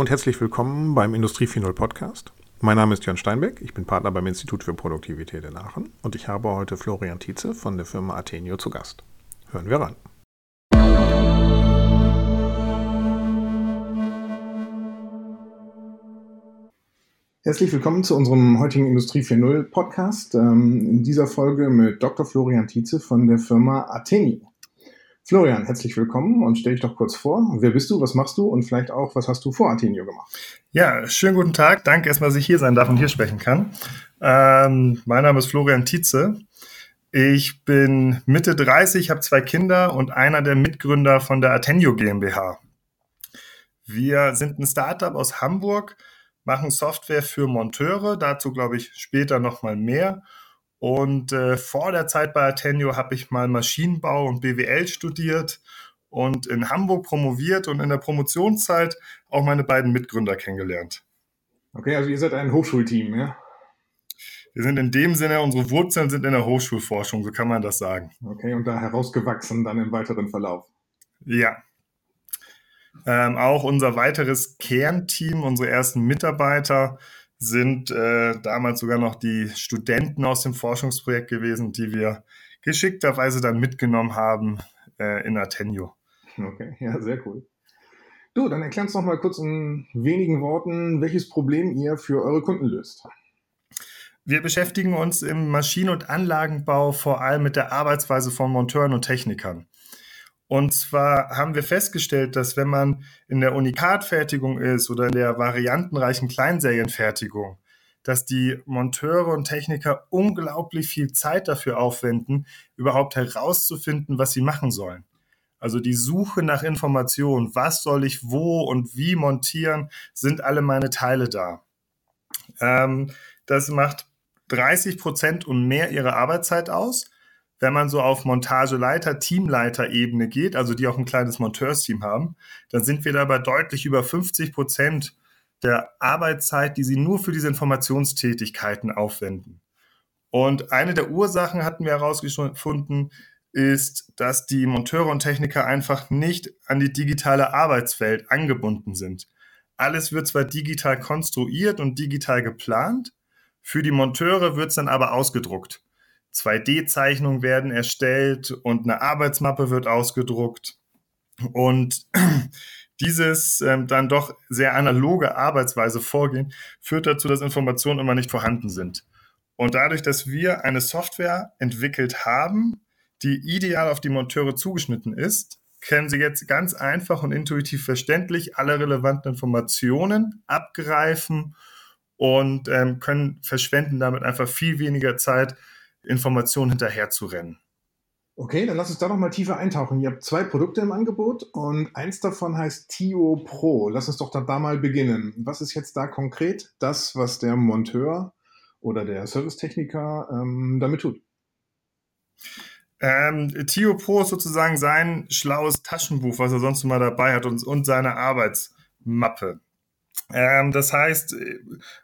Und herzlich willkommen beim Industrie 4.0 Podcast. Mein Name ist Jörn Steinbeck, ich bin Partner beim Institut für Produktivität in Aachen und ich habe heute Florian Tietze von der Firma Athenio zu Gast. Hören wir ran. Herzlich willkommen zu unserem heutigen Industrie 4.0 Podcast. Ähm, in dieser Folge mit Dr. Florian Tietze von der Firma Athenio. Florian, herzlich willkommen und stell dich doch kurz vor. Wer bist du, was machst du und vielleicht auch, was hast du vor Athenio gemacht? Ja, schönen guten Tag. Danke erstmal, dass ich hier sein darf und hier sprechen kann. Ähm, mein Name ist Florian Tietze. Ich bin Mitte 30, habe zwei Kinder und einer der Mitgründer von der Athenio GmbH. Wir sind ein Startup aus Hamburg, machen Software für Monteure, dazu glaube ich später nochmal mehr und äh, vor der Zeit bei Atenio habe ich mal Maschinenbau und BWL studiert und in Hamburg promoviert und in der Promotionszeit auch meine beiden Mitgründer kennengelernt. Okay, also ihr seid ein Hochschulteam, ja? Wir sind in dem Sinne, unsere Wurzeln sind in der Hochschulforschung, so kann man das sagen. Okay, und da herausgewachsen dann im weiteren Verlauf. Ja. Ähm, auch unser weiteres Kernteam, unsere ersten Mitarbeiter, sind äh, damals sogar noch die Studenten aus dem Forschungsprojekt gewesen, die wir geschickterweise dann mitgenommen haben äh, in Atenio. Okay, ja, sehr cool. Du, dann erklär uns noch mal kurz in wenigen Worten, welches Problem ihr für eure Kunden löst. Wir beschäftigen uns im Maschinen- und Anlagenbau vor allem mit der Arbeitsweise von Monteuren und Technikern. Und zwar haben wir festgestellt, dass wenn man in der Unikatfertigung ist oder in der variantenreichen Kleinserienfertigung, dass die Monteure und Techniker unglaublich viel Zeit dafür aufwenden, überhaupt herauszufinden, was sie machen sollen. Also die Suche nach Informationen, was soll ich wo und wie montieren, sind alle meine Teile da. Ähm, das macht 30 Prozent und mehr ihrer Arbeitszeit aus wenn man so auf Montageleiter, Teamleiter-Ebene geht, also die auch ein kleines Monteursteam haben, dann sind wir dabei deutlich über 50 Prozent der Arbeitszeit, die sie nur für diese Informationstätigkeiten aufwenden. Und eine der Ursachen hatten wir herausgefunden, ist, dass die Monteure und Techniker einfach nicht an die digitale Arbeitswelt angebunden sind. Alles wird zwar digital konstruiert und digital geplant, für die Monteure wird es dann aber ausgedruckt. 2D-Zeichnungen werden erstellt und eine Arbeitsmappe wird ausgedruckt. Und dieses ähm, dann doch sehr analoge Arbeitsweise vorgehen, führt dazu, dass Informationen immer nicht vorhanden sind. Und dadurch, dass wir eine Software entwickelt haben, die ideal auf die Monteure zugeschnitten ist, können sie jetzt ganz einfach und intuitiv verständlich alle relevanten Informationen abgreifen und ähm, können verschwenden damit einfach viel weniger Zeit Informationen hinterher zu rennen. Okay, dann lass uns da noch mal tiefer eintauchen. Ihr habt zwei Produkte im Angebot und eins davon heißt Tio Pro. Lass uns doch da, da mal beginnen. Was ist jetzt da konkret das, was der Monteur oder der Servicetechniker ähm, damit tut? Ähm, Tio Pro ist sozusagen sein schlaues Taschenbuch, was er sonst immer dabei hat und, und seine Arbeitsmappe. Ähm, das heißt,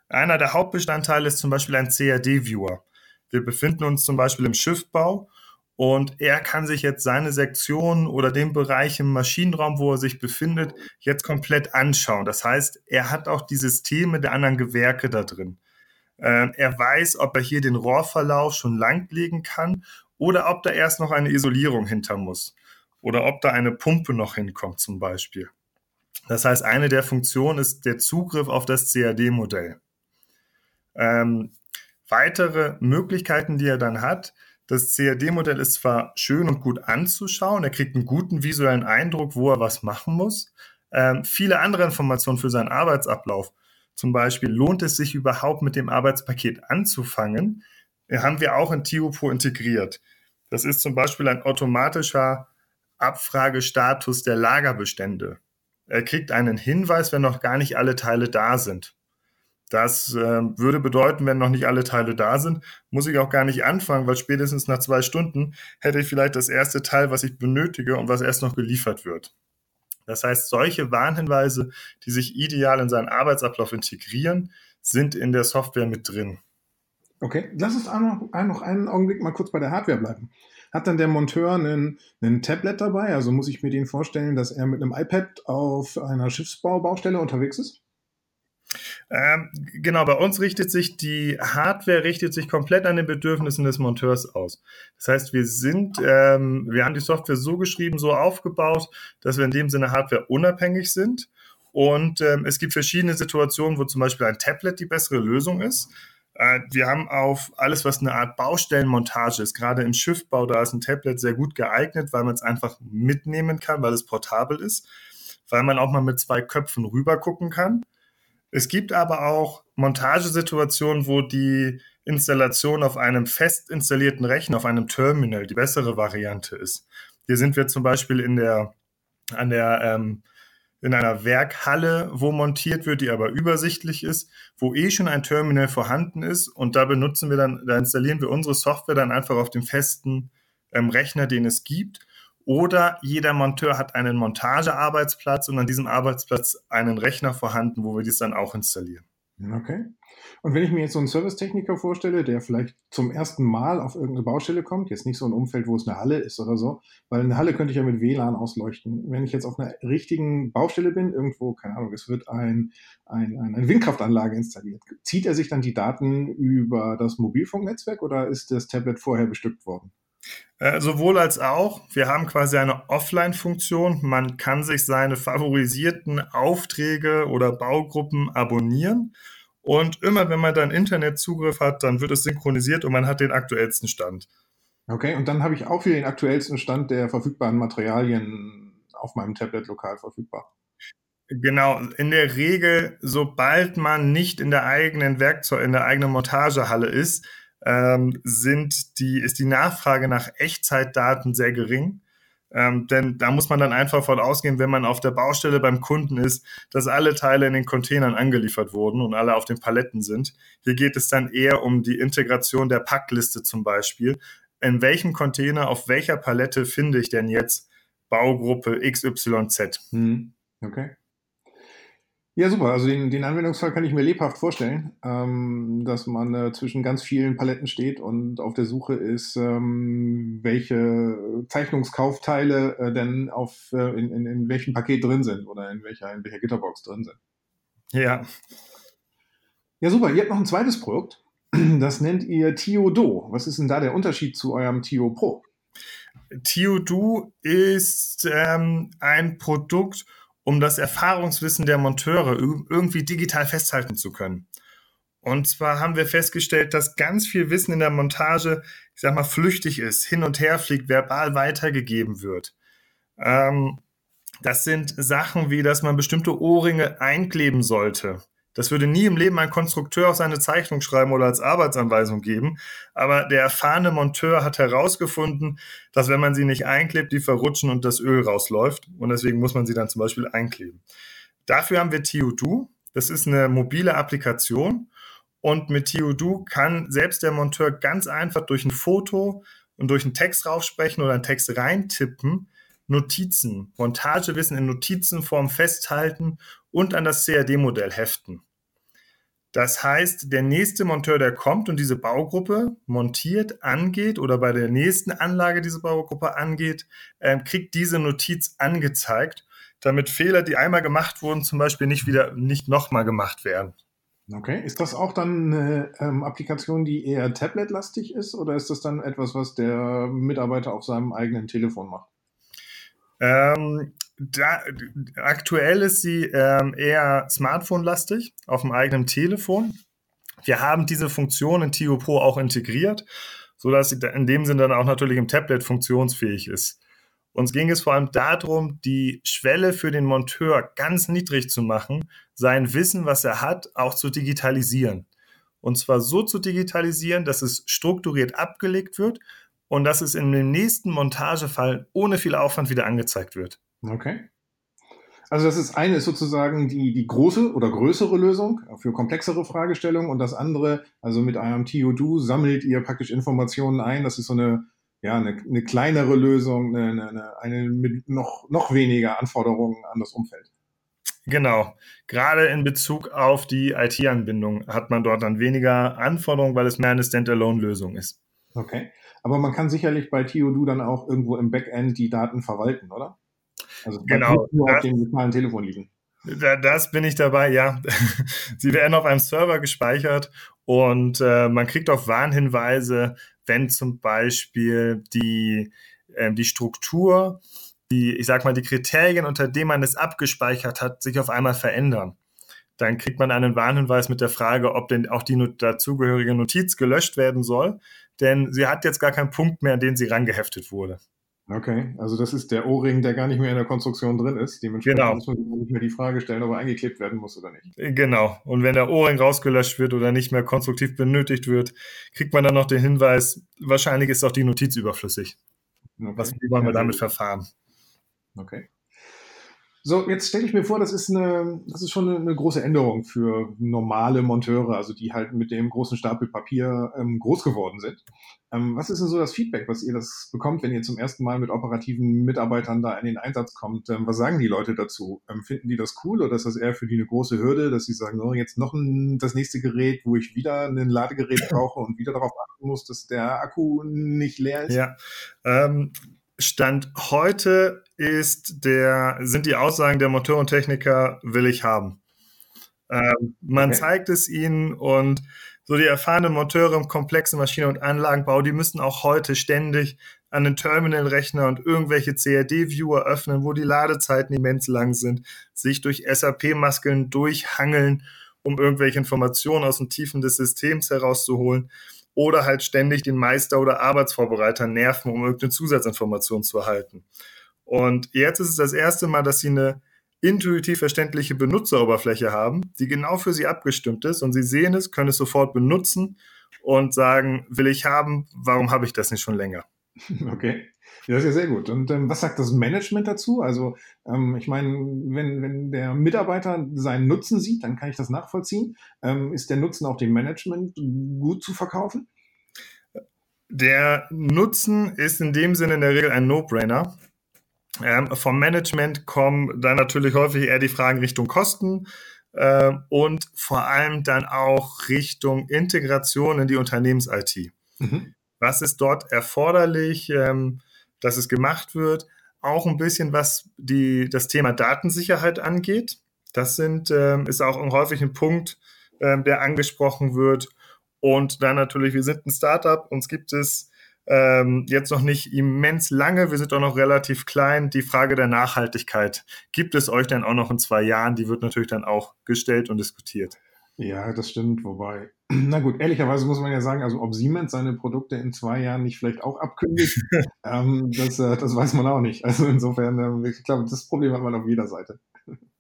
einer der Hauptbestandteile ist zum Beispiel ein CAD-Viewer. Wir befinden uns zum Beispiel im Schiffbau und er kann sich jetzt seine Sektion oder den Bereich im Maschinenraum, wo er sich befindet, jetzt komplett anschauen. Das heißt, er hat auch die Systeme der anderen Gewerke da drin. Ähm, er weiß, ob er hier den Rohrverlauf schon langlegen kann oder ob da erst noch eine Isolierung hinter muss oder ob da eine Pumpe noch hinkommt zum Beispiel. Das heißt, eine der Funktionen ist der Zugriff auf das CAD-Modell. Ähm, weitere Möglichkeiten, die er dann hat. Das CAD-Modell ist zwar schön und gut anzuschauen, er kriegt einen guten visuellen Eindruck, wo er was machen muss. Ähm, viele andere Informationen für seinen Arbeitsablauf, zum Beispiel lohnt es sich überhaupt mit dem Arbeitspaket anzufangen, äh, haben wir auch in TioPro integriert. Das ist zum Beispiel ein automatischer Abfragestatus der Lagerbestände. Er kriegt einen Hinweis, wenn noch gar nicht alle Teile da sind. Das äh, würde bedeuten, wenn noch nicht alle Teile da sind, muss ich auch gar nicht anfangen, weil spätestens nach zwei Stunden hätte ich vielleicht das erste Teil, was ich benötige und was erst noch geliefert wird. Das heißt, solche Warnhinweise, die sich ideal in seinen Arbeitsablauf integrieren, sind in der Software mit drin. Okay, lass uns noch, noch einen Augenblick mal kurz bei der Hardware bleiben. Hat dann der Monteur einen, einen Tablet dabei? Also muss ich mir den vorstellen, dass er mit einem iPad auf einer Schiffsbaubaustelle unterwegs ist? Ähm, genau, bei uns richtet sich die Hardware richtet sich komplett an den Bedürfnissen des Monteurs aus. Das heißt, wir sind, ähm, wir haben die Software so geschrieben, so aufgebaut, dass wir in dem Sinne Hardware unabhängig sind. Und ähm, es gibt verschiedene Situationen, wo zum Beispiel ein Tablet die bessere Lösung ist. Äh, wir haben auf alles, was eine Art Baustellenmontage ist, gerade im Schiffbau, da ist ein Tablet sehr gut geeignet, weil man es einfach mitnehmen kann, weil es portabel ist, weil man auch mal mit zwei Köpfen rüber gucken kann es gibt aber auch Montagesituationen, wo die Installation auf einem fest installierten Rechner, auf einem Terminal, die bessere Variante ist. Hier sind wir zum Beispiel in der, an der, ähm, in einer Werkhalle, wo montiert wird, die aber übersichtlich ist, wo eh schon ein Terminal vorhanden ist und da benutzen wir dann, da installieren wir unsere Software dann einfach auf dem festen ähm, Rechner, den es gibt oder jeder Monteur hat einen Montagearbeitsplatz und an diesem Arbeitsplatz einen Rechner vorhanden, wo wir dies dann auch installieren. Okay. Und wenn ich mir jetzt so einen Servicetechniker vorstelle, der vielleicht zum ersten Mal auf irgendeine Baustelle kommt, jetzt nicht so ein Umfeld, wo es eine Halle ist oder so, weil eine Halle könnte ich ja mit WLAN ausleuchten. Wenn ich jetzt auf einer richtigen Baustelle bin, irgendwo, keine Ahnung, es wird ein, ein, eine Windkraftanlage installiert, zieht er sich dann die Daten über das Mobilfunknetzwerk oder ist das Tablet vorher bestückt worden? Äh, sowohl als auch. Wir haben quasi eine Offline-Funktion. Man kann sich seine favorisierten Aufträge oder Baugruppen abonnieren. Und immer wenn man dann Internetzugriff hat, dann wird es synchronisiert und man hat den aktuellsten Stand. Okay, und dann habe ich auch wieder den aktuellsten Stand der verfügbaren Materialien auf meinem Tablet lokal verfügbar. Genau, in der Regel, sobald man nicht in der eigenen Werkzeug, in der eigenen Montagehalle ist, ähm, sind die, ist die Nachfrage nach Echtzeitdaten sehr gering. Ähm, denn da muss man dann einfach von ausgehen, wenn man auf der Baustelle beim Kunden ist, dass alle Teile in den Containern angeliefert wurden und alle auf den Paletten sind. Hier geht es dann eher um die Integration der Packliste zum Beispiel. In welchem Container, auf welcher Palette finde ich denn jetzt Baugruppe XYZ? Hm. Okay. Ja, super. Also den, den Anwendungsfall kann ich mir lebhaft vorstellen, ähm, dass man äh, zwischen ganz vielen Paletten steht und auf der Suche ist, ähm, welche Zeichnungskaufteile äh, denn auf, äh, in, in, in welchem Paket drin sind oder in welcher, in welcher Gitterbox drin sind. Ja. Ja, super. Ihr habt noch ein zweites Produkt. Das nennt ihr Tio-Do. Was ist denn da der Unterschied zu eurem Tio Pro? Tio-Do ist ähm, ein Produkt, um das Erfahrungswissen der Monteure irgendwie digital festhalten zu können. Und zwar haben wir festgestellt, dass ganz viel Wissen in der Montage, ich sag mal, flüchtig ist, hin und her fliegt, verbal weitergegeben wird. Ähm, das sind Sachen wie, dass man bestimmte Ohrringe einkleben sollte. Das würde nie im Leben ein Konstrukteur auf seine Zeichnung schreiben oder als Arbeitsanweisung geben. Aber der erfahrene Monteur hat herausgefunden, dass wenn man sie nicht einklebt, die verrutschen und das Öl rausläuft. Und deswegen muss man sie dann zum Beispiel einkleben. Dafür haben wir TioDo. Das ist eine mobile Applikation. Und mit TioDo kann selbst der Monteur ganz einfach durch ein Foto und durch einen Text raufsprechen oder einen Text reintippen, Notizen, Montagewissen in Notizenform festhalten und an das CAD-Modell heften. Das heißt, der nächste Monteur, der kommt und diese Baugruppe montiert, angeht oder bei der nächsten Anlage diese Baugruppe angeht, äh, kriegt diese Notiz angezeigt, damit Fehler, die einmal gemacht wurden, zum Beispiel nicht wieder, nicht nochmal gemacht werden. Okay, ist das auch dann eine ähm, Applikation, die eher tabletlastig ist oder ist das dann etwas, was der Mitarbeiter auf seinem eigenen Telefon macht? Ähm, da, aktuell ist sie ähm, eher Smartphone-lastig auf dem eigenen Telefon. Wir haben diese Funktion in Tio Pro auch integriert, sodass sie in dem Sinne dann auch natürlich im Tablet funktionsfähig ist. Uns ging es vor allem darum, die Schwelle für den Monteur ganz niedrig zu machen, sein Wissen, was er hat, auch zu digitalisieren. Und zwar so zu digitalisieren, dass es strukturiert abgelegt wird und dass es in dem nächsten Montagefall ohne viel Aufwand wieder angezeigt wird. Okay. Also das ist eine ist sozusagen die, die große oder größere Lösung für komplexere Fragestellungen und das andere, also mit einem TO-Do sammelt ihr praktisch Informationen ein. Das ist so eine, ja, eine, eine kleinere Lösung, eine, eine, eine mit noch, noch weniger Anforderungen an das Umfeld. Genau. Gerade in Bezug auf die IT-Anbindung hat man dort dann weniger Anforderungen, weil es mehr eine Standalone-Lösung ist. Okay. Aber man kann sicherlich bei TO-Do dann auch irgendwo im Backend die Daten verwalten, oder? Also genau. nur auf dem lokalen Telefon liegen. Das bin ich dabei, ja. Sie werden auf einem Server gespeichert und äh, man kriegt auch Warnhinweise, wenn zum Beispiel die, äh, die Struktur, die, ich sag mal, die Kriterien, unter denen man es abgespeichert hat, sich auf einmal verändern. Dann kriegt man einen Warnhinweis mit der Frage, ob denn auch die dazugehörige Notiz gelöscht werden soll, denn sie hat jetzt gar keinen Punkt mehr, an den sie rangeheftet wurde. Okay, also das ist der O-Ring, der gar nicht mehr in der Konstruktion drin ist. Dementsprechend genau. muss man nicht mehr die Frage stellen, ob er eingeklebt werden muss oder nicht. Genau. Und wenn der O-Ring rausgelöscht wird oder nicht mehr konstruktiv benötigt wird, kriegt man dann noch den Hinweis, wahrscheinlich ist auch die Notiz überflüssig. Okay. Was wie wollen wir damit verfahren? Okay. So, jetzt stelle ich mir vor, das ist eine, das ist schon eine, große Änderung für normale Monteure, also die halt mit dem großen Stapel Papier ähm, groß geworden sind. Ähm, was ist denn so das Feedback, was ihr das bekommt, wenn ihr zum ersten Mal mit operativen Mitarbeitern da in den Einsatz kommt? Ähm, was sagen die Leute dazu? Ähm, finden die das cool oder ist das eher für die eine große Hürde, dass sie sagen, oh, jetzt noch ein, das nächste Gerät, wo ich wieder ein Ladegerät brauche und wieder darauf achten muss, dass der Akku nicht leer ist? Ja, ähm, Stand heute ist der, sind die Aussagen der Motor und Techniker will ich haben. Ähm, man okay. zeigt es ihnen und so die erfahrenen Monteure im komplexen Maschinen- und Anlagenbau, die müssen auch heute ständig an den Terminalrechner und irgendwelche CAD-Viewer öffnen, wo die Ladezeiten immens lang sind, sich durch SAP-Maskeln durchhangeln, um irgendwelche Informationen aus den Tiefen des Systems herauszuholen oder halt ständig den Meister oder Arbeitsvorbereiter nerven, um irgendeine Zusatzinformation zu erhalten. Und jetzt ist es das erste Mal, dass sie eine intuitiv verständliche Benutzeroberfläche haben, die genau für sie abgestimmt ist und sie sehen es, können es sofort benutzen und sagen, will ich haben, warum habe ich das nicht schon länger? Okay. Ja, das ist ja sehr gut. Und ähm, was sagt das Management dazu? Also, ähm, ich meine, wenn, wenn der Mitarbeiter seinen Nutzen sieht, dann kann ich das nachvollziehen. Ähm, ist der Nutzen auch dem Management gut zu verkaufen? Der Nutzen ist in dem Sinne in der Regel ein No-Brainer. Ähm, vom Management kommen dann natürlich häufig eher die Fragen Richtung Kosten äh, und vor allem dann auch Richtung Integration in die Unternehmens-IT. Mhm. Was ist dort erforderlich, ähm, dass es gemacht wird? Auch ein bisschen, was die, das Thema Datensicherheit angeht. Das sind, ähm, ist auch häufig ein Punkt, ähm, der angesprochen wird. Und dann natürlich, wir sind ein Startup, uns gibt es ähm, jetzt noch nicht immens lange, wir sind auch noch relativ klein. Die Frage der Nachhaltigkeit, gibt es euch denn auch noch in zwei Jahren? Die wird natürlich dann auch gestellt und diskutiert. Ja, das stimmt, wobei, na gut, ehrlicherweise muss man ja sagen, also ob Siemens seine Produkte in zwei Jahren nicht vielleicht auch abkündigt, ähm, das, äh, das weiß man auch nicht. Also insofern, äh, ich glaube, das Problem hat man auf jeder Seite.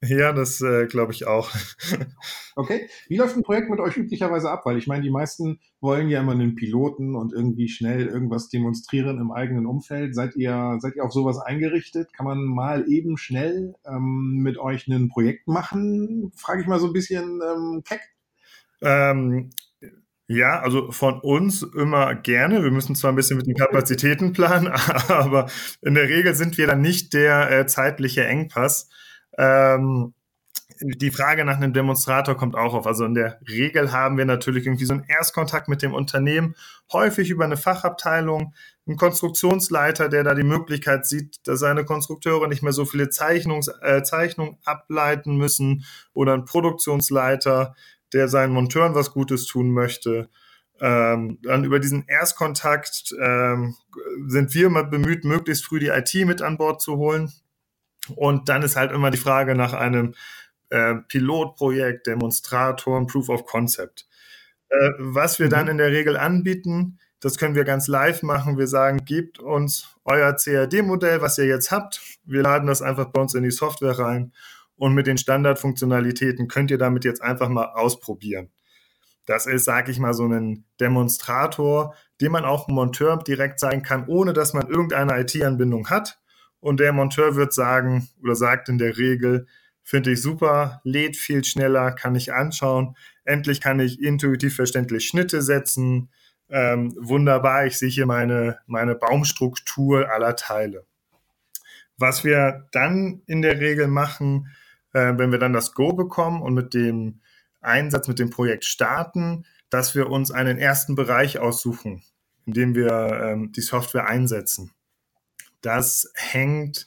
Ja, das äh, glaube ich auch. okay. Wie läuft ein Projekt mit euch üblicherweise ab? Weil ich meine, die meisten wollen ja immer einen Piloten und irgendwie schnell irgendwas demonstrieren im eigenen Umfeld. Seid ihr, seid ihr auf sowas eingerichtet? Kann man mal eben schnell ähm, mit euch ein Projekt machen? Frage ich mal so ein bisschen ähm, keck. Ähm, ja, also von uns immer gerne. Wir müssen zwar ein bisschen mit den Kapazitäten planen, aber in der Regel sind wir dann nicht der äh, zeitliche Engpass. Ähm, die Frage nach einem Demonstrator kommt auch auf. Also in der Regel haben wir natürlich irgendwie so einen Erstkontakt mit dem Unternehmen, häufig über eine Fachabteilung, einen Konstruktionsleiter, der da die Möglichkeit sieht, dass seine Konstrukteure nicht mehr so viele Zeichnungs äh, Zeichnungen ableiten müssen oder ein Produktionsleiter, der seinen Monteuren was Gutes tun möchte. Ähm, dann über diesen Erstkontakt ähm, sind wir immer bemüht, möglichst früh die IT mit an Bord zu holen. Und dann ist halt immer die Frage nach einem äh, Pilotprojekt, Demonstrator, Proof of Concept. Äh, was wir mhm. dann in der Regel anbieten, das können wir ganz live machen. Wir sagen, gebt uns euer CAD-Modell, was ihr jetzt habt. Wir laden das einfach bei uns in die Software rein und mit den Standardfunktionalitäten könnt ihr damit jetzt einfach mal ausprobieren. Das ist, sage ich mal, so ein Demonstrator, den man auch einem Monteur direkt zeigen kann, ohne dass man irgendeine IT-Anbindung hat. Und der Monteur wird sagen oder sagt in der Regel, finde ich super, lädt viel schneller, kann ich anschauen. Endlich kann ich intuitiv verständlich Schnitte setzen. Ähm, wunderbar, ich sehe hier meine, meine Baumstruktur aller Teile. Was wir dann in der Regel machen, äh, wenn wir dann das Go bekommen und mit dem Einsatz, mit dem Projekt starten, dass wir uns einen ersten Bereich aussuchen, in dem wir ähm, die Software einsetzen. Das hängt,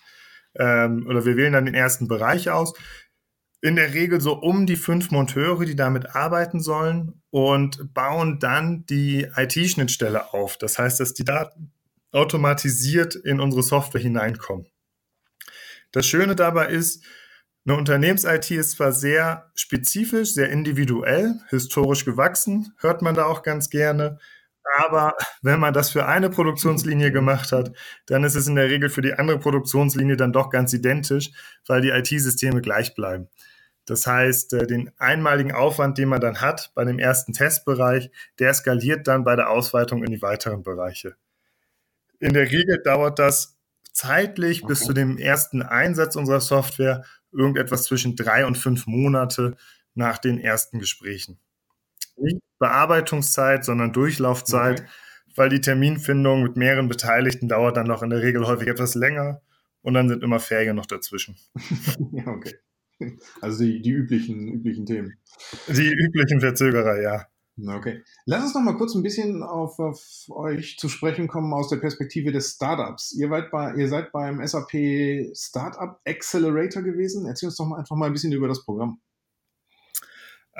ähm, oder wir wählen dann den ersten Bereich aus. in der Regel so um die fünf Monteure, die damit arbeiten sollen und bauen dann die IT-Schnittstelle auf. Das heißt, dass die Daten automatisiert in unsere Software hineinkommen. Das Schöne dabei ist, eine Unternehmens-IT ist zwar sehr spezifisch, sehr individuell, historisch gewachsen, hört man da auch ganz gerne, aber wenn man das für eine Produktionslinie gemacht hat, dann ist es in der Regel für die andere Produktionslinie dann doch ganz identisch, weil die IT-Systeme gleich bleiben. Das heißt, äh, den einmaligen Aufwand, den man dann hat bei dem ersten Testbereich, der skaliert dann bei der Ausweitung in die weiteren Bereiche. In der Regel dauert das zeitlich bis zu dem ersten Einsatz unserer Software irgendetwas zwischen drei und fünf Monate nach den ersten Gesprächen. Nicht Bearbeitungszeit, sondern Durchlaufzeit, okay. weil die Terminfindung mit mehreren Beteiligten dauert dann noch in der Regel häufig etwas länger und dann sind immer Ferien noch dazwischen. ja, okay. Also die, die üblichen, üblichen Themen. Die üblichen Verzögerer, ja. Okay. Lass uns noch mal kurz ein bisschen auf, auf, euch zu sprechen kommen aus der Perspektive des Startups. Ihr, bei, ihr seid beim SAP Startup Accelerator gewesen. Erzähl uns doch mal einfach mal ein bisschen über das Programm.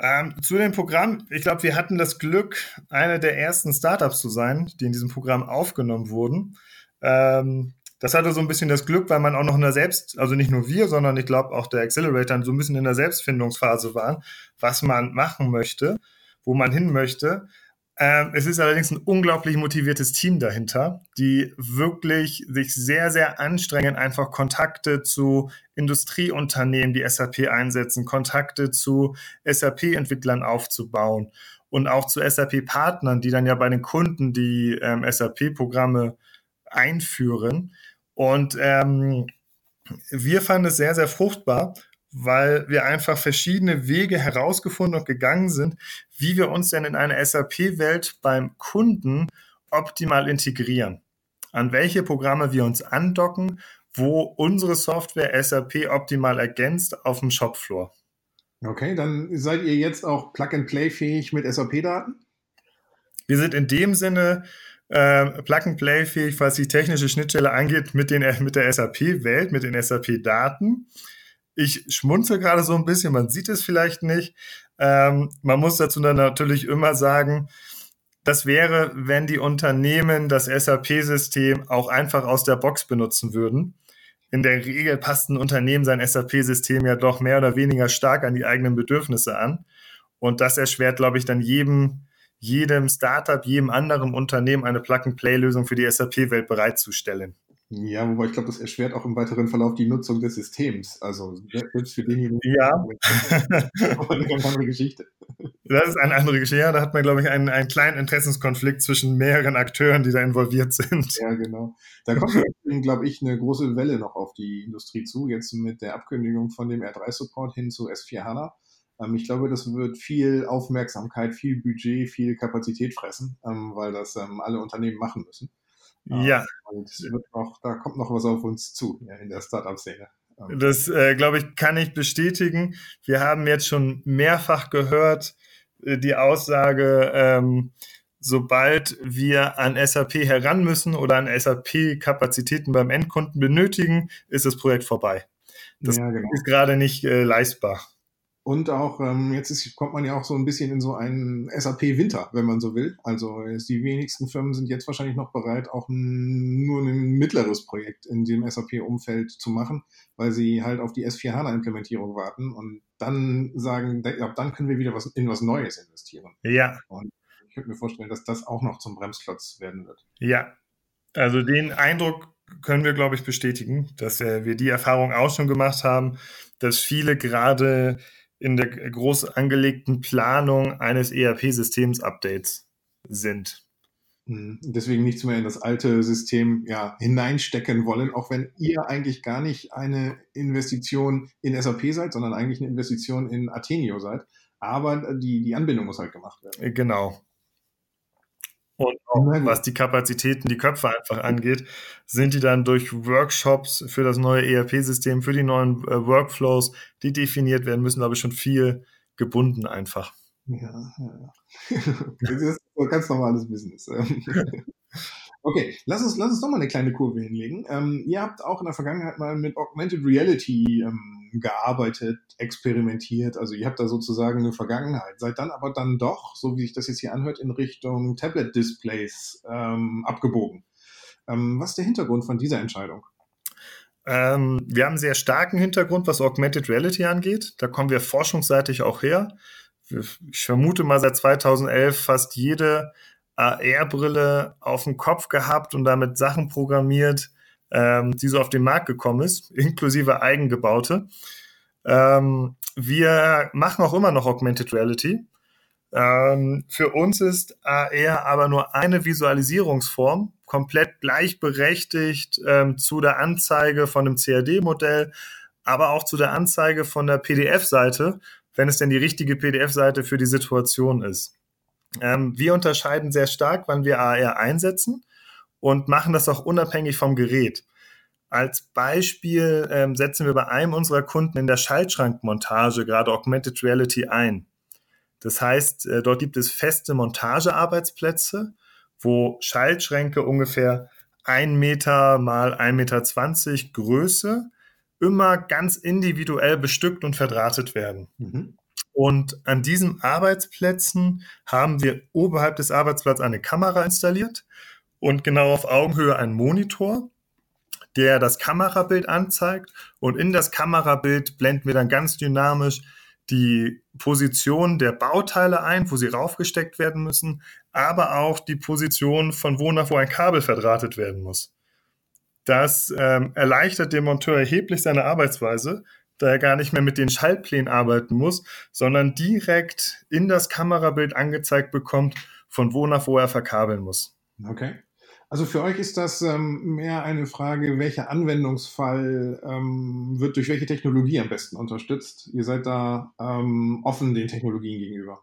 Ähm, zu dem Programm, ich glaube, wir hatten das Glück, eine der ersten Startups zu sein, die in diesem Programm aufgenommen wurden. Ähm, das hatte so ein bisschen das Glück, weil man auch noch in der Selbst, also nicht nur wir, sondern ich glaube auch der Accelerator so ein bisschen in der Selbstfindungsphase waren, was man machen möchte, wo man hin möchte. Ähm, es ist allerdings ein unglaublich motiviertes Team dahinter, die wirklich sich sehr, sehr anstrengen, einfach Kontakte zu Industrieunternehmen, die SAP einsetzen, Kontakte zu SAP-Entwicklern aufzubauen und auch zu SAP-Partnern, die dann ja bei den Kunden die ähm, SAP-Programme einführen. Und ähm, wir fanden es sehr, sehr fruchtbar, weil wir einfach verschiedene Wege herausgefunden und gegangen sind, wie wir uns denn in eine SAP-Welt beim Kunden optimal integrieren. An welche Programme wir uns andocken, wo unsere Software SAP optimal ergänzt auf dem Shopfloor. Okay, dann seid ihr jetzt auch Plug-and-Play fähig mit SAP-Daten? Wir sind in dem Sinne äh, Plug-and-Play fähig, was die technische Schnittstelle angeht, mit, den, mit der SAP-Welt, mit den SAP-Daten. Ich schmunze gerade so ein bisschen, man sieht es vielleicht nicht. Ähm, man muss dazu dann natürlich immer sagen, das wäre, wenn die Unternehmen das SAP-System auch einfach aus der Box benutzen würden. In der Regel passt ein Unternehmen sein SAP-System ja doch mehr oder weniger stark an die eigenen Bedürfnisse an. Und das erschwert, glaube ich, dann jedem, jedem Startup, jedem anderen Unternehmen eine Plug-and-Play-Lösung für die SAP-Welt bereitzustellen. Ja, wobei ich glaube, das erschwert auch im weiteren Verlauf die Nutzung des Systems. Also selbst für denjenigen. Ja. Eine ganz andere Geschichte. Das ist eine andere Geschichte. Ja, da hat man, glaube ich, einen, einen kleinen Interessenskonflikt zwischen mehreren Akteuren, die da involviert sind. Ja, genau. Da kommt, glaube ich, eine große Welle noch auf die Industrie zu, jetzt mit der Abkündigung von dem R3-Support hin zu S4 HANA. Ähm, ich glaube, das wird viel Aufmerksamkeit, viel Budget, viel Kapazität fressen, ähm, weil das ähm, alle Unternehmen machen müssen. Ja. Und noch, da kommt noch was auf uns zu ja, in der Startup-Szene. Das, äh, glaube ich, kann ich bestätigen. Wir haben jetzt schon mehrfach gehört äh, die Aussage, ähm, sobald wir an SAP heran müssen oder an SAP-Kapazitäten beim Endkunden benötigen, ist das Projekt vorbei. Das ja, genau. ist gerade nicht äh, leistbar. Und auch, ähm, jetzt ist, kommt man ja auch so ein bisschen in so einen SAP-Winter, wenn man so will. Also die wenigsten Firmen sind jetzt wahrscheinlich noch bereit, auch nur ein mittleres Projekt in dem SAP-Umfeld zu machen, weil sie halt auf die S4HANA-Implementierung warten und dann sagen, ab dann können wir wieder was in was Neues investieren. Ja. Und ich könnte mir vorstellen, dass das auch noch zum Bremsklotz werden wird. Ja. Also den Eindruck können wir, glaube ich, bestätigen, dass äh, wir die Erfahrung auch schon gemacht haben, dass viele gerade in der groß angelegten Planung eines ERP-Systems-Updates sind. Hm, deswegen nichts mehr in das alte System ja, hineinstecken wollen, auch wenn ihr eigentlich gar nicht eine Investition in SAP seid, sondern eigentlich eine Investition in Athenio seid. Aber die, die Anbindung muss halt gemacht werden. Genau. Und auch was die Kapazitäten, die Köpfe einfach angeht, sind die dann durch Workshops für das neue ERP-System, für die neuen äh, Workflows, die definiert werden müssen, glaube ich, schon viel gebunden einfach. Ja, ja. das ist so ganz normales Business. Okay, lass uns, lass uns doch mal eine kleine Kurve hinlegen. Ähm, ihr habt auch in der Vergangenheit mal mit Augmented Reality ähm, gearbeitet, experimentiert. Also ihr habt da sozusagen eine Vergangenheit. Seid dann aber dann doch, so wie sich das jetzt hier anhört, in Richtung Tablet-Displays ähm, abgebogen. Ähm, was ist der Hintergrund von dieser Entscheidung? Ähm, wir haben einen sehr starken Hintergrund, was Augmented Reality angeht. Da kommen wir forschungsseitig auch her. Ich vermute mal seit 2011 fast jede AR-Brille auf dem Kopf gehabt und damit Sachen programmiert, ähm, die so auf den Markt gekommen ist, inklusive eigengebaute. Ähm, wir machen auch immer noch Augmented Reality. Ähm, für uns ist AR aber nur eine Visualisierungsform, komplett gleichberechtigt ähm, zu der Anzeige von einem CAD-Modell, aber auch zu der Anzeige von der PDF-Seite, wenn es denn die richtige PDF-Seite für die Situation ist. Ähm, wir unterscheiden sehr stark, wann wir AR einsetzen und machen das auch unabhängig vom Gerät. Als Beispiel ähm, setzen wir bei einem unserer Kunden in der Schaltschrankmontage gerade Augmented Reality ein. Das heißt, äh, dort gibt es feste Montagearbeitsplätze, wo Schaltschränke ungefähr ein Meter mal ein Meter zwanzig Größe immer ganz individuell bestückt und verdrahtet werden. Mhm. Und an diesen Arbeitsplätzen haben wir oberhalb des Arbeitsplatzes eine Kamera installiert und genau auf Augenhöhe einen Monitor, der das Kamerabild anzeigt. Und in das Kamerabild blenden wir dann ganz dynamisch die Position der Bauteile ein, wo sie raufgesteckt werden müssen, aber auch die Position von wo nach wo ein Kabel verdrahtet werden muss. Das ähm, erleichtert dem Monteur erheblich seine Arbeitsweise, da er gar nicht mehr mit den Schaltplänen arbeiten muss, sondern direkt in das Kamerabild angezeigt bekommt, von wo nach wo er verkabeln muss. Okay. Also für euch ist das ähm, mehr eine Frage, welcher Anwendungsfall ähm, wird durch welche Technologie am besten unterstützt? Ihr seid da ähm, offen den Technologien gegenüber.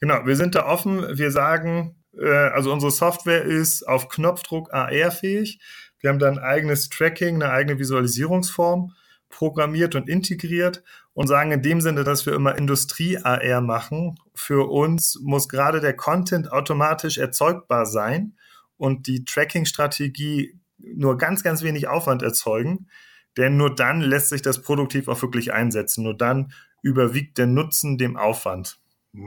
Genau, wir sind da offen. Wir sagen, äh, also unsere Software ist auf Knopfdruck AR-fähig. Wir haben da ein eigenes Tracking, eine eigene Visualisierungsform programmiert und integriert und sagen in dem Sinne, dass wir immer Industrie-AR machen. Für uns muss gerade der Content automatisch erzeugbar sein und die Tracking-Strategie nur ganz, ganz wenig Aufwand erzeugen. Denn nur dann lässt sich das produktiv auch wirklich einsetzen. Nur dann überwiegt der Nutzen dem Aufwand.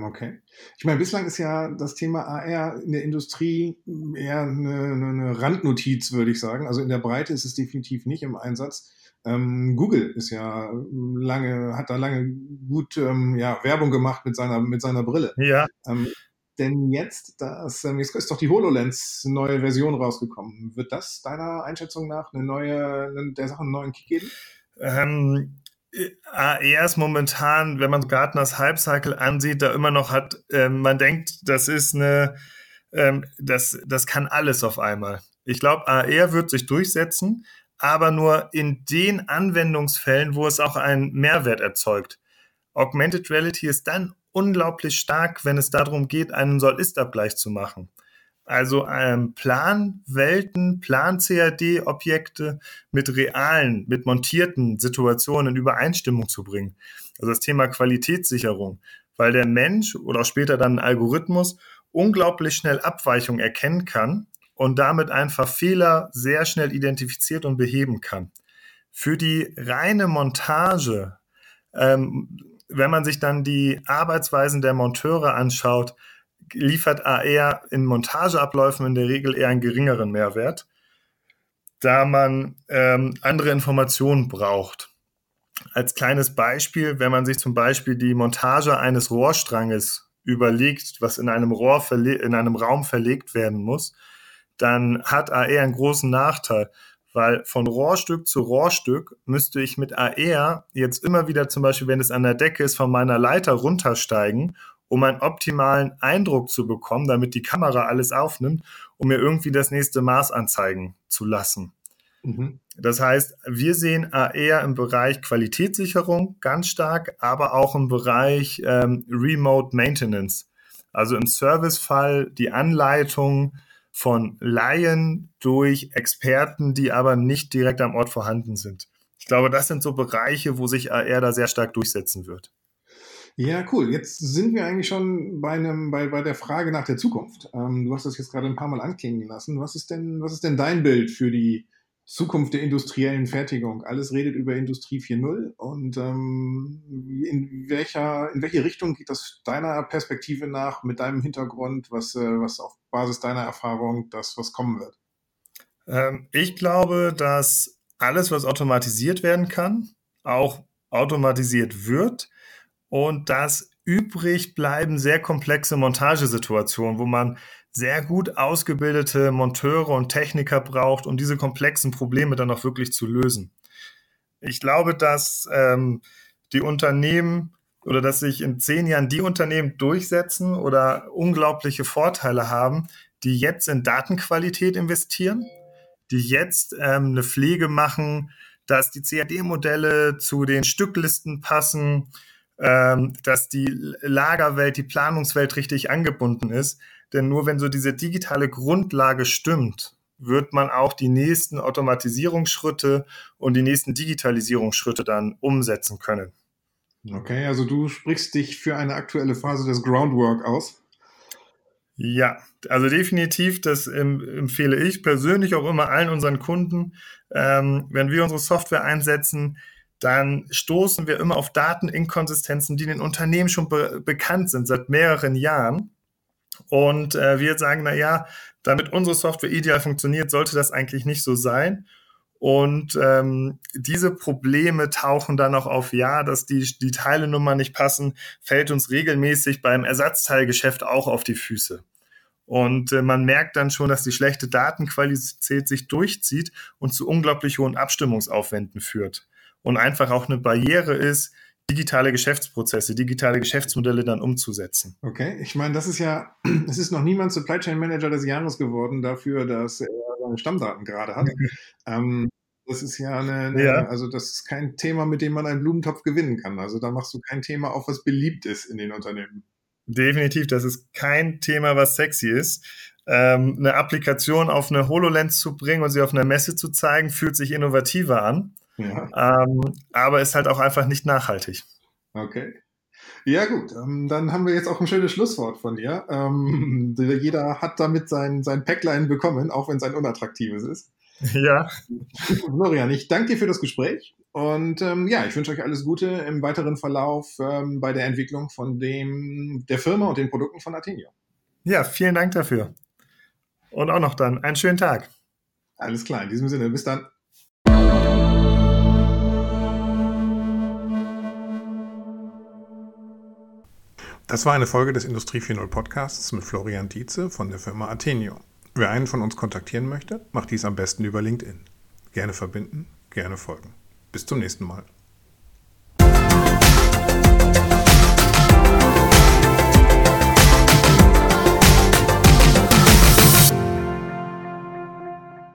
Okay. Ich meine, bislang ist ja das Thema AR in der Industrie eher eine, eine Randnotiz, würde ich sagen. Also in der Breite ist es definitiv nicht im Einsatz. Ähm, Google ist ja lange, hat da lange gut ähm, ja, Werbung gemacht mit seiner, mit seiner Brille. Ja. Ähm, denn jetzt, das, ähm, jetzt ist doch die HoloLens neue Version rausgekommen. Wird das deiner Einschätzung nach eine neue, eine, der Sache einen neuen Kick geben? Ähm, AR ist momentan, wenn man Gartners Hype-Cycle ansieht, da immer noch hat, ähm, man denkt, das ist eine, ähm, das, das kann alles auf einmal. Ich glaube, AR wird sich durchsetzen, aber nur in den Anwendungsfällen, wo es auch einen Mehrwert erzeugt. Augmented Reality ist dann unglaublich stark, wenn es darum geht, einen Soll-Ist-Abgleich zu machen. Also ähm, Planwelten, Plan-CAD-Objekte mit realen, mit montierten Situationen in Übereinstimmung zu bringen. Also das Thema Qualitätssicherung, weil der Mensch oder auch später dann ein Algorithmus unglaublich schnell Abweichungen erkennen kann und damit einfach Fehler sehr schnell identifiziert und beheben kann. Für die reine Montage ähm, wenn man sich dann die Arbeitsweisen der Monteure anschaut, liefert AR in Montageabläufen in der Regel eher einen geringeren Mehrwert, da man ähm, andere Informationen braucht. Als kleines Beispiel, wenn man sich zum Beispiel die Montage eines Rohrstranges überlegt, was in einem Rohr in einem Raum verlegt werden muss, dann hat AR einen großen Nachteil, weil von Rohrstück zu Rohrstück müsste ich mit AR jetzt immer wieder zum Beispiel, wenn es an der Decke ist, von meiner Leiter runtersteigen, um einen optimalen Eindruck zu bekommen, damit die Kamera alles aufnimmt, um mir irgendwie das nächste Maß anzeigen zu lassen. Mhm. Das heißt, wir sehen AR im Bereich Qualitätssicherung ganz stark, aber auch im Bereich ähm, Remote Maintenance. Also im Servicefall die Anleitung, von Laien durch Experten, die aber nicht direkt am Ort vorhanden sind. Ich glaube, das sind so Bereiche, wo sich AR da sehr stark durchsetzen wird. Ja, cool. Jetzt sind wir eigentlich schon bei, einem, bei, bei der Frage nach der Zukunft. Ähm, du hast das jetzt gerade ein paar Mal anklingen lassen. Was ist denn, was ist denn dein Bild für die Zukunft der industriellen Fertigung? Alles redet über Industrie 4.0 und ähm, in, welcher, in welche Richtung geht das deiner Perspektive nach, mit deinem Hintergrund, was, äh, was auf Basis deiner Erfahrung das, was kommen wird? Ähm, ich glaube, dass alles, was automatisiert werden kann, auch automatisiert wird und dass übrig bleiben sehr komplexe Montagesituationen, wo man sehr gut ausgebildete Monteure und Techniker braucht, um diese komplexen Probleme dann auch wirklich zu lösen. Ich glaube, dass ähm, die Unternehmen oder dass sich in zehn Jahren die Unternehmen durchsetzen oder unglaubliche Vorteile haben, die jetzt in Datenqualität investieren, die jetzt ähm, eine Pflege machen, dass die CAD-Modelle zu den Stücklisten passen, ähm, dass die Lagerwelt, die Planungswelt richtig angebunden ist. Denn nur wenn so diese digitale Grundlage stimmt, wird man auch die nächsten Automatisierungsschritte und die nächsten Digitalisierungsschritte dann umsetzen können. Okay, also du sprichst dich für eine aktuelle Phase des Groundwork aus. Ja, also definitiv, das empfehle ich persönlich auch immer allen unseren Kunden. Ähm, wenn wir unsere Software einsetzen, dann stoßen wir immer auf Dateninkonsistenzen, die den Unternehmen schon be bekannt sind seit mehreren Jahren. Und äh, wir sagen, na ja, damit unsere Software ideal funktioniert, sollte das eigentlich nicht so sein. Und ähm, diese Probleme tauchen dann auch auf, ja, dass die, die Teilenummer nicht passen, fällt uns regelmäßig beim Ersatzteilgeschäft auch auf die Füße. Und äh, man merkt dann schon, dass die schlechte Datenqualität sich durchzieht und zu unglaublich hohen Abstimmungsaufwänden führt. Und einfach auch eine Barriere ist, digitale Geschäftsprozesse, digitale Geschäftsmodelle dann umzusetzen. Okay, ich meine, das ist ja, es ist noch niemand Supply Chain Manager des Jahres geworden dafür, dass er seine Stammdaten gerade hat. ähm, das ist ja eine, eine ja. also das ist kein Thema, mit dem man einen Blumentopf gewinnen kann. Also da machst du kein Thema auf, was beliebt ist in den Unternehmen. Definitiv, das ist kein Thema, was sexy ist. Ähm, eine Applikation auf eine HoloLens zu bringen und sie auf einer Messe zu zeigen, fühlt sich innovativer an. Ja. Ähm, aber ist halt auch einfach nicht nachhaltig. Okay. Ja, gut, ähm, dann haben wir jetzt auch ein schönes Schlusswort von dir. Ähm, jeder hat damit sein, sein Päcklein bekommen, auch wenn es ein unattraktives ist. Ja. Florian, ich danke dir für das Gespräch und ähm, ja, ich wünsche euch alles Gute im weiteren Verlauf bei der Entwicklung von dem, der Firma und den Produkten von Athenio. Ja, vielen Dank dafür. Und auch noch dann einen schönen Tag. Alles klar, in diesem Sinne, bis dann. Das war eine Folge des Industrie 4.0 Podcasts mit Florian Dietze von der Firma Atenio. Wer einen von uns kontaktieren möchte, macht dies am besten über LinkedIn. Gerne verbinden, gerne folgen. Bis zum nächsten Mal.